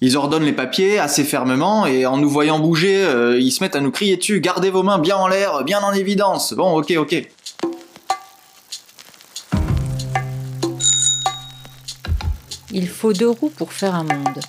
Ils ordonnent les papiers assez fermement et en nous voyant bouger, euh, ils se mettent à nous crier dessus Gardez vos mains bien en l'air, bien en évidence. Bon, ok, ok. Il faut deux roues pour faire un monde.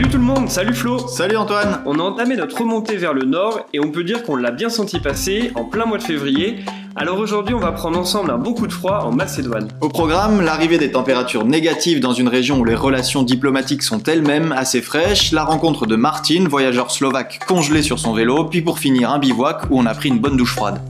Salut tout le monde, salut Flo Salut Antoine On a entamé notre remontée vers le nord et on peut dire qu'on l'a bien senti passer en plein mois de février. Alors aujourd'hui on va prendre ensemble un bon coup de froid en Macédoine. Au programme, l'arrivée des températures négatives dans une région où les relations diplomatiques sont elles-mêmes assez fraîches, la rencontre de Martin, voyageur slovaque congelé sur son vélo, puis pour finir un bivouac où on a pris une bonne douche froide.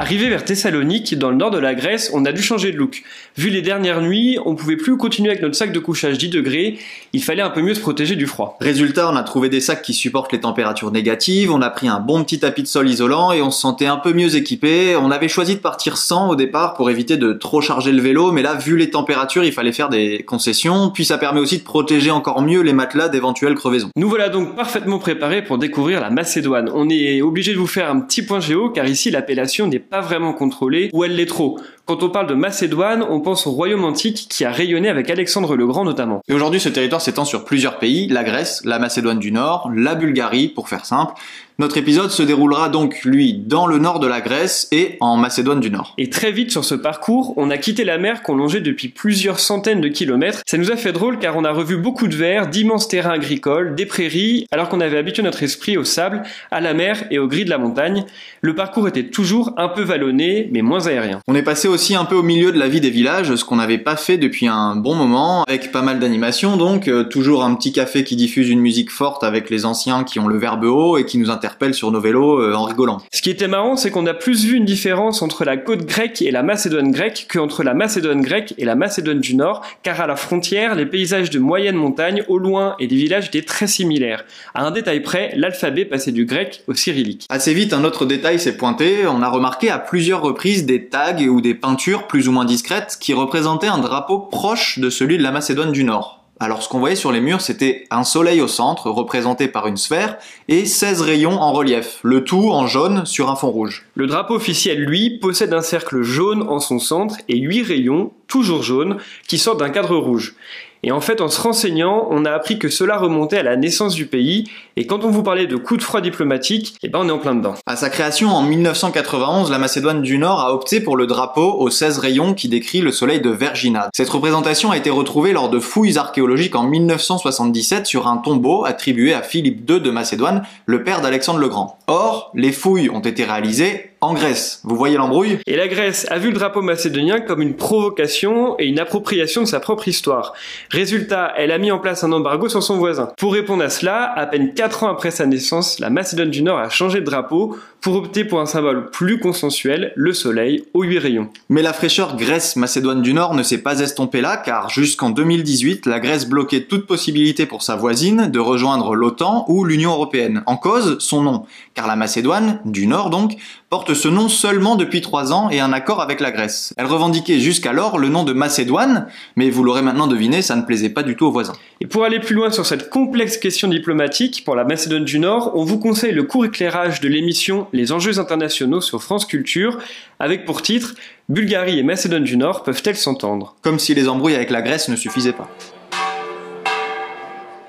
Arrivé vers Thessalonique, dans le nord de la Grèce, on a dû changer de look. Vu les dernières nuits, on pouvait plus continuer avec notre sac de couchage 10 degrés, il fallait un peu mieux se protéger du froid. Résultat, on a trouvé des sacs qui supportent les températures négatives, on a pris un bon petit tapis de sol isolant et on se sentait un peu mieux équipé. On avait choisi de partir sans au départ pour éviter de trop charger le vélo, mais là, vu les températures, il fallait faire des concessions, puis ça permet aussi de protéger encore mieux les matelas d'éventuelles crevaisons. Nous voilà donc parfaitement préparés pour découvrir la Macédoine. On est obligé de vous faire un petit point géo car ici l'appellation n'est pas vraiment contrôlée ou elle l'est trop. Quand on parle de Macédoine, on pense au royaume antique qui a rayonné avec Alexandre le Grand notamment. Et aujourd'hui, ce territoire s'étend sur plusieurs pays, la Grèce, la Macédoine du Nord, la Bulgarie, pour faire simple. Notre épisode se déroulera donc, lui, dans le nord de la Grèce et en Macédoine du Nord. Et très vite sur ce parcours, on a quitté la mer qu'on longeait depuis plusieurs centaines de kilomètres. Ça nous a fait drôle car on a revu beaucoup de verres, d'immenses terrains agricoles, des prairies, alors qu'on avait habitué notre esprit au sable, à la mer et au gris de la montagne. Le parcours était toujours un peu vallonné, mais moins aérien. On est passé aussi un peu au milieu de la vie des villages, ce qu'on n'avait pas fait depuis un bon moment, avec pas mal d'animations donc, euh, toujours un petit café qui diffuse une musique forte avec les anciens qui ont le verbe haut et qui nous sur nos vélos euh, en rigolant. Ce qui était marrant, c'est qu'on a plus vu une différence entre la côte grecque et la Macédoine grecque qu'entre la Macédoine grecque et la Macédoine du Nord, car à la frontière, les paysages de moyenne montagne, au loin, et des villages étaient très similaires. À un détail près, l'alphabet passait du grec au cyrillique. Assez vite, un autre détail s'est pointé, on a remarqué à plusieurs reprises des tags ou des peintures plus ou moins discrètes qui représentaient un drapeau proche de celui de la Macédoine du Nord. Alors ce qu'on voyait sur les murs, c'était un soleil au centre, représenté par une sphère, et 16 rayons en relief, le tout en jaune sur un fond rouge. Le drapeau officiel, lui, possède un cercle jaune en son centre et 8 rayons, toujours jaunes, qui sortent d'un cadre rouge. Et en fait, en se renseignant, on a appris que cela remontait à la naissance du pays, et quand on vous parlait de coup de froid diplomatique, eh ben on est en plein dedans. À sa création en 1991, la Macédoine du Nord a opté pour le drapeau aux 16 rayons qui décrit le soleil de Vergina. Cette représentation a été retrouvée lors de fouilles archéologiques en 1977 sur un tombeau attribué à Philippe II de Macédoine, le père d'Alexandre le Grand. Or, les fouilles ont été réalisées en Grèce. Vous voyez l'embrouille? Et la Grèce a vu le drapeau macédonien comme une provocation et une appropriation de sa propre histoire. Résultat, elle a mis en place un embargo sur son voisin. Pour répondre à cela, à peine 4 ans après sa naissance, la Macédoine du Nord a changé de drapeau pour opter pour un symbole plus consensuel, le soleil aux 8 rayons. Mais la fraîcheur Grèce-Macédoine du Nord ne s'est pas estompée là, car jusqu'en 2018, la Grèce bloquait toute possibilité pour sa voisine de rejoindre l'OTAN ou l'Union Européenne. En cause, son nom, car la Macédoine, du Nord donc, porte ce nom seulement depuis 3 ans et un accord avec la Grèce. Elle revendiquait jusqu'alors le nom de Macédoine, mais vous l'aurez maintenant deviné, ça ne plaisait pas du tout aux voisins. Et pour aller plus loin sur cette complexe question diplomatique, pour la Macédoine du Nord, on vous conseille le court éclairage de l'émission Les enjeux internationaux sur France Culture, avec pour titre Bulgarie et Macédoine du Nord peuvent-elles s'entendre? Comme si les embrouilles avec la Grèce ne suffisaient pas.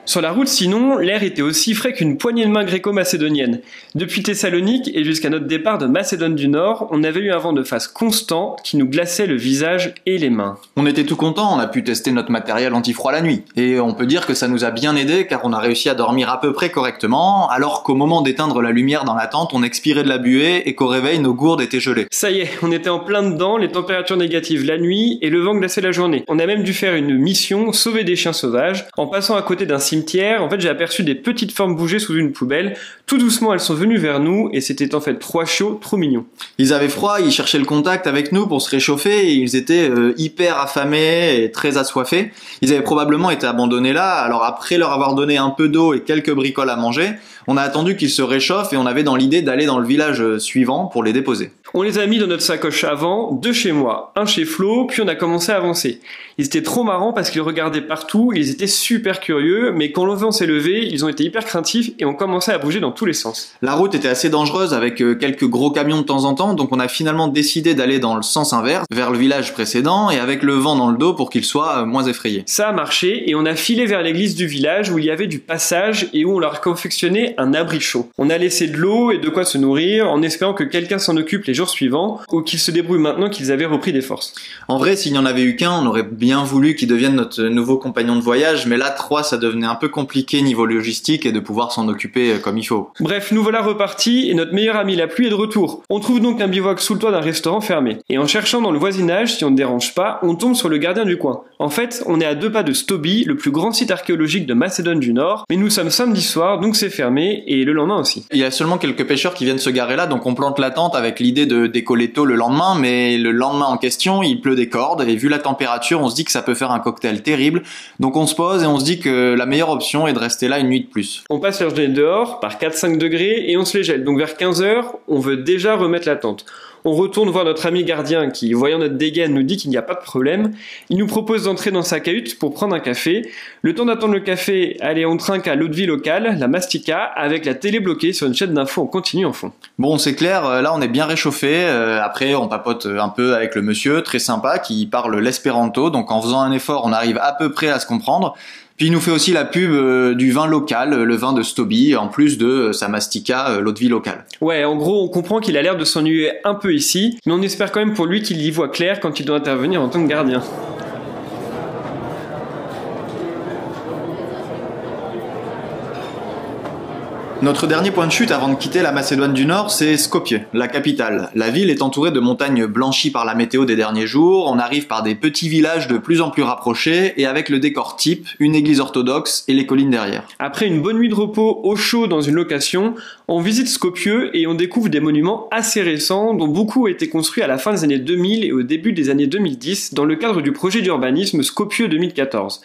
Sur la route, sinon, l'air était aussi frais qu'une poignée de main gréco-macédonienne. Depuis Thessalonique et jusqu'à notre départ de Macédoine du Nord, on avait eu un vent de face constant qui nous glaçait le visage et les mains. On était tout content, on a pu tester notre matériel anti-froid la nuit. Et on peut dire que ça nous a bien aidé car on a réussi à dormir à peu près correctement, alors qu'au moment d'éteindre la lumière dans la tente, on expirait de la buée et qu'au réveil, nos gourdes étaient gelées. Ça y est, on était en plein dedans, les températures négatives la nuit et le vent glaçait la journée. On a même dû faire une mission, sauver des chiens sauvages, en passant à côté d'un cimetière en fait, j'ai aperçu des petites formes bouger sous une poubelle. Tout doucement, elles sont venues vers nous et c'était en fait trois chauds, trop mignons. Ils avaient froid, ils cherchaient le contact avec nous pour se réchauffer et ils étaient euh, hyper affamés et très assoiffés. Ils avaient probablement été abandonnés là, alors après leur avoir donné un peu d'eau et quelques bricoles à manger, on a attendu qu'ils se réchauffent et on avait dans l'idée d'aller dans le village euh, suivant pour les déposer. On les a mis dans notre sacoche avant, deux chez moi, un chez Flo, puis on a commencé à avancer. Ils étaient trop marrants parce qu'ils regardaient partout, ils étaient super curieux, mais quand le vent s'est levé, ils ont été hyper craintifs et ont commencé à bouger dans tous les sens. La route était assez dangereuse avec euh, quelques gros camions de temps en temps, donc on a finalement décidé d'aller dans le sens inverse, vers le village précédent, et avec le vent dans le dos pour qu'il soit euh, moins effrayé. Ça a marché et on a filé vers l'église du village où il y avait du passage et où on leur confectionnait un abri chaud. On a laissé de l'eau et de quoi se nourrir en espérant que quelqu'un s'en occupe les jours suivants ou qu'ils se débrouillent maintenant qu'ils avaient repris des forces. En vrai, s'il n'y en avait eu qu'un, on aurait bien voulu qu'il devienne notre nouveau compagnon de voyage, mais là, trois, ça devenait un peu compliqué niveau logistique et de pouvoir s'en occuper euh, comme il faut. Bref, nous voilà repartis et notre meilleur ami la pluie est de retour. On trouve donc un bivouac sous le toit d'un restaurant fermé. Et en cherchant dans le voisinage, si on ne dérange pas, on tombe sur le gardien du coin. En fait, on est à deux pas de Stoby, le plus grand site archéologique de Macédoine du Nord, mais nous sommes samedi soir, donc c'est fermé, et le lendemain aussi. Il y a seulement quelques pêcheurs qui viennent se garer là, donc on plante la tente avec l'idée de décoller tôt le lendemain, mais le lendemain en question, il pleut des cordes, et vu la température, on se dit que ça peut faire un cocktail terrible, donc on se pose et on se dit que la meilleure option est de rester là une nuit de plus. On passe la journée dehors par 4-5 degrés et on se les gèle. Donc vers 15h, on veut déjà remettre la tente. On retourne voir notre ami gardien qui, voyant notre dégaine, nous dit qu'il n'y a pas de problème. Il nous propose d'entrer dans sa cahute pour prendre un café. Le temps d'attendre le café, allez, on trinque à l'eau de vie locale, la Mastica, avec la télé bloquée sur une chaîne d'infos en continu en fond. Bon, c'est clair, euh, là on est bien réchauffé. euh, après, on papote un peu avec le monsieur, très sympa, qui parle l'espéranto. Donc en faisant un effort, on arrive à peu près à se comprendre. Puis il nous fait aussi la pub euh, du vin local, euh, le vin de Stoby, en plus de euh, sa mastica, l'eau de vie locale. Ouais, en gros, on comprend qu'il a l'air de s'ennuyer un peu ici, mais on espère quand même pour lui qu'il y voit clair quand il doit intervenir en tant que gardien. Notre dernier point de chute avant de quitter la Macédoine du Nord, c'est Skopje, la capitale. La ville est entourée de montagnes blanchies par la météo des derniers jours, on arrive par des petits villages de plus en plus rapprochés et avec le décor type, une église orthodoxe et les collines derrière. Après une bonne nuit de repos au chaud dans une location, on visite Skopje et on découvre des monuments assez récents dont beaucoup ont été construits à la fin des années 2000 et au début des années 2010 dans le cadre du projet d'urbanisme Skopje 2014.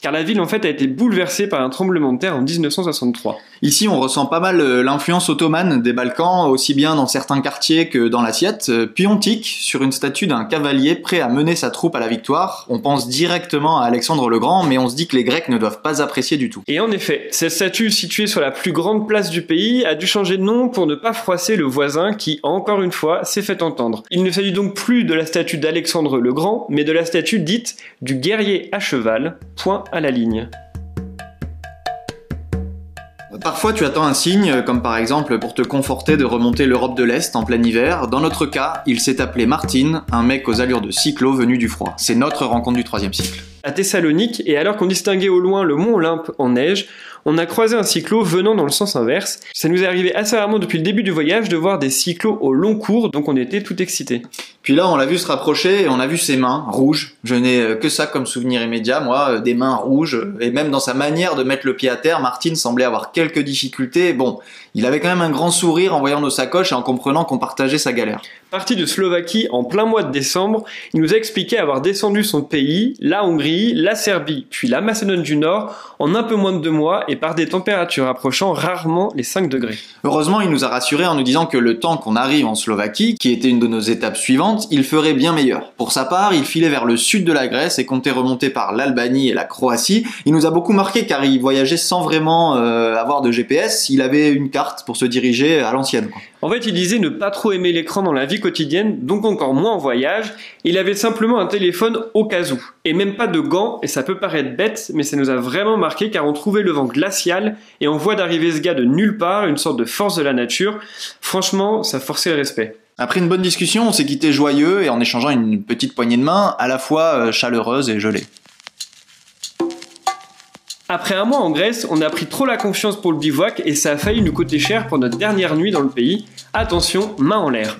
Car la ville en fait a été bouleversée par un tremblement de terre en 1963. Ici, on ressent pas mal euh, l'influence ottomane des Balkans, aussi bien dans certains quartiers que dans l'assiette. Euh, Puis on tique sur une statue d'un cavalier prêt à mener sa troupe à la victoire. On pense directement à Alexandre le Grand, mais on se dit que les Grecs ne doivent pas apprécier du tout. Et en effet, cette statue située sur la plus grande place du pays a dû changer de nom pour ne pas froisser le voisin qui, encore une fois, s'est fait entendre. Il ne s'agit donc plus de la statue d'Alexandre le Grand, mais de la statue dite du guerrier à cheval, point à la ligne. Parfois, tu attends un signe, comme par exemple pour te conforter de remonter l'Europe de l'Est en plein hiver. Dans notre cas, il s'est appelé Martin, un mec aux allures de cyclo venu du froid. C'est notre rencontre du troisième cycle. À Thessalonique, et alors qu'on distinguait au loin le mont Olympe en neige, on a croisé un cyclo venant dans le sens inverse. Ça nous est arrivé assez rarement depuis le début du voyage de voir des cyclos au long cours, donc on était tout excités. Puis là, on l'a vu se rapprocher et on a vu ses mains rouges. Je n'ai euh, que ça comme souvenir immédiat, moi, euh, des mains rouges. Et même dans sa manière de mettre le pied à terre, Martin semblait avoir quelques difficultés. Bon, il avait quand même un grand sourire en voyant nos sacoches et en comprenant qu'on partageait sa galère. Parti de Slovaquie en plein mois de décembre, il nous a expliqué avoir descendu son pays, la Hongrie, la Serbie, puis la Macédoine du Nord, en un peu moins de deux mois et par des températures approchant rarement les 5 degrés. Heureusement, il nous a rassurés en nous disant que le temps qu'on arrive en Slovaquie, qui était une de nos étapes suivantes, il ferait bien meilleur. Pour sa part, il filait vers le sud de la Grèce et comptait remonter par l'Albanie et la Croatie. Il nous a beaucoup marqué car il voyageait sans vraiment euh, avoir de GPS. Il avait une carte pour se diriger à l'ancienne. En fait, il disait ne pas trop aimer l'écran dans la vie quotidienne, donc encore moins en voyage. Il avait simplement un téléphone au cas où. Et même pas de gants, et ça peut paraître bête, mais ça nous a vraiment marqué car on trouvait le vent glacial et on voit d'arriver ce gars de nulle part, une sorte de force de la nature. Franchement, ça forçait le respect. Après une bonne discussion, on s'est quitté joyeux et en échangeant une petite poignée de main, à la fois euh, chaleureuse et gelée. Après un mois en Grèce, on a pris trop la confiance pour le bivouac et ça a failli nous coûter cher pour notre dernière nuit dans le pays. Attention, main en l'air.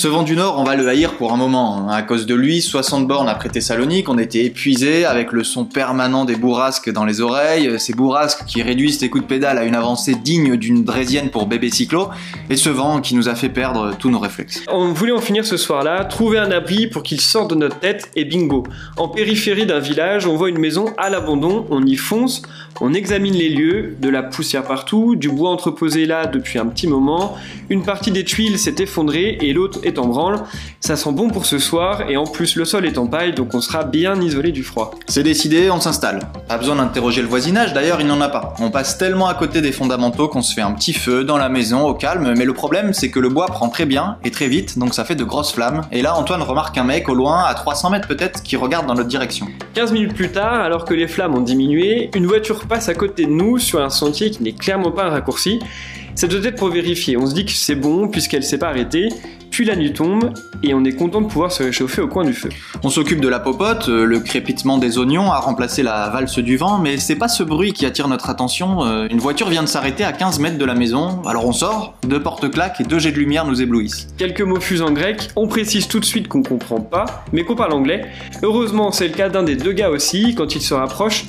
Ce vent du Nord, on va le haïr pour un moment. hein. À cause de lui, 60 bornes après Thessalonique, on était épuisés avec le son permanent des bourrasques dans les oreilles, ces bourrasques qui réduisent tes coups de pédale à une avancée digne d'une drésienne pour bébé cyclo, et ce vent qui nous a fait perdre tous nos réflexes. On voulait en finir ce soir-là, trouver un abri pour qu'il sorte de notre tête et bingo. En périphérie d'un village, on voit une maison à l'abandon, on y fonce, on examine les lieux, de la poussière partout, du bois entreposé là depuis un petit moment, une partie des tuiles s'est effondrée et l'autre est est en branle. Ça sent bon pour ce soir et en plus le sol est en paille donc on sera bien isolé du froid. C'est décidé, on s'installe. Pas besoin d'interroger le voisinage, d'ailleurs il n'en a pas. On passe tellement à côté des fondamentaux qu'on se fait un petit feu dans la maison au calme, mais le problème c'est que le bois prend très bien et très vite, donc ça fait de grosses flammes. Et là Antoine remarque un mec au loin, à 300 mètres peut-être, qui regarde dans notre direction. 15 minutes plus tard, alors que les flammes ont diminué, une voiture passe à côté de nous sur un sentier qui n'est clairement pas un raccourci. Ça doit être pour vérifier. On se dit que c'est bon puisqu'elle s'est pas arrêtée. Puis la nuit tombe et on est content de pouvoir se réchauffer au coin du feu. On s'occupe de la popote, euh, le crépitement des oignons a remplacé la valse du vent, mais c'est pas ce bruit qui attire notre attention. Euh, Une voiture vient de s'arrêter à 15 mètres de la maison, alors on sort, deux portes claques et deux jets de lumière nous éblouissent. Quelques mots fusent en grec, on précise tout de suite qu'on comprend pas, mais qu'on parle anglais. Heureusement, c'est le cas d'un des deux gars aussi, quand il se rapproche,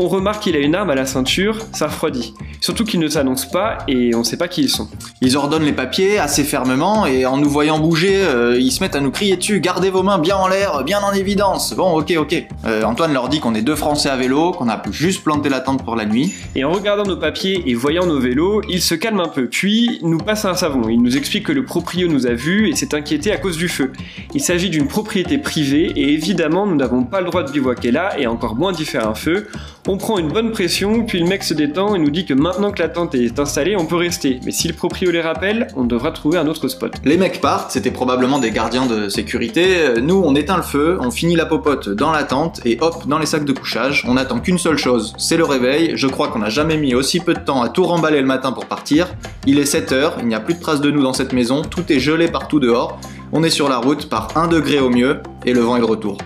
on remarque qu'il a une arme à la ceinture, ça refroidit. Surtout qu'ils ne s'annoncent pas et on sait pas qui ils sont. Ils ordonnent les papiers assez fermement et en nous voyant bouger, euh, ils se mettent à nous crier dessus Gardez vos mains bien en l'air, bien en évidence. Bon, ok, ok. Euh, Antoine leur dit qu'on est deux Français à vélo, qu'on a juste planté la tente pour la nuit. Et en regardant nos papiers et voyant nos vélos, il se calme un peu, puis nous passe un savon. Il nous explique que le proprio nous a vus et s'est inquiété à cause du feu. Il s'agit d'une propriété privée et évidemment nous n'avons pas le droit de bivouaquer là et encore moins d'y faire un feu. On prend une bonne pression, puis le mec se détend et nous dit que maintenant que la tente est installée, on peut rester. Mais si le proprio les rappelle, on devra trouver un autre spot. Les mecs partent, c'était probablement des gardiens de sécurité. Nous, on éteint le feu, on finit la popote dans la tente et hop, dans les sacs de couchage. On attend qu'une seule chose, c'est le réveil. Je crois qu'on n'a jamais mis aussi peu de temps à tout remballer le matin pour partir. Il est 7 heures, il n'y a plus de traces de nous dans cette maison, tout est gelé partout dehors. On est sur la route par 1 degré au mieux et le vent est de retour.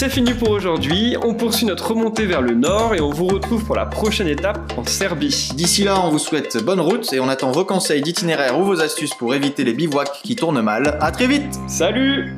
C'est fini pour aujourd'hui, on poursuit notre remontée vers le nord et on vous retrouve pour la prochaine étape en Serbie. D'ici là, on vous souhaite bonne route et on attend vos conseils d'itinéraire ou vos astuces pour éviter les bivouacs qui tournent mal. À très vite Salut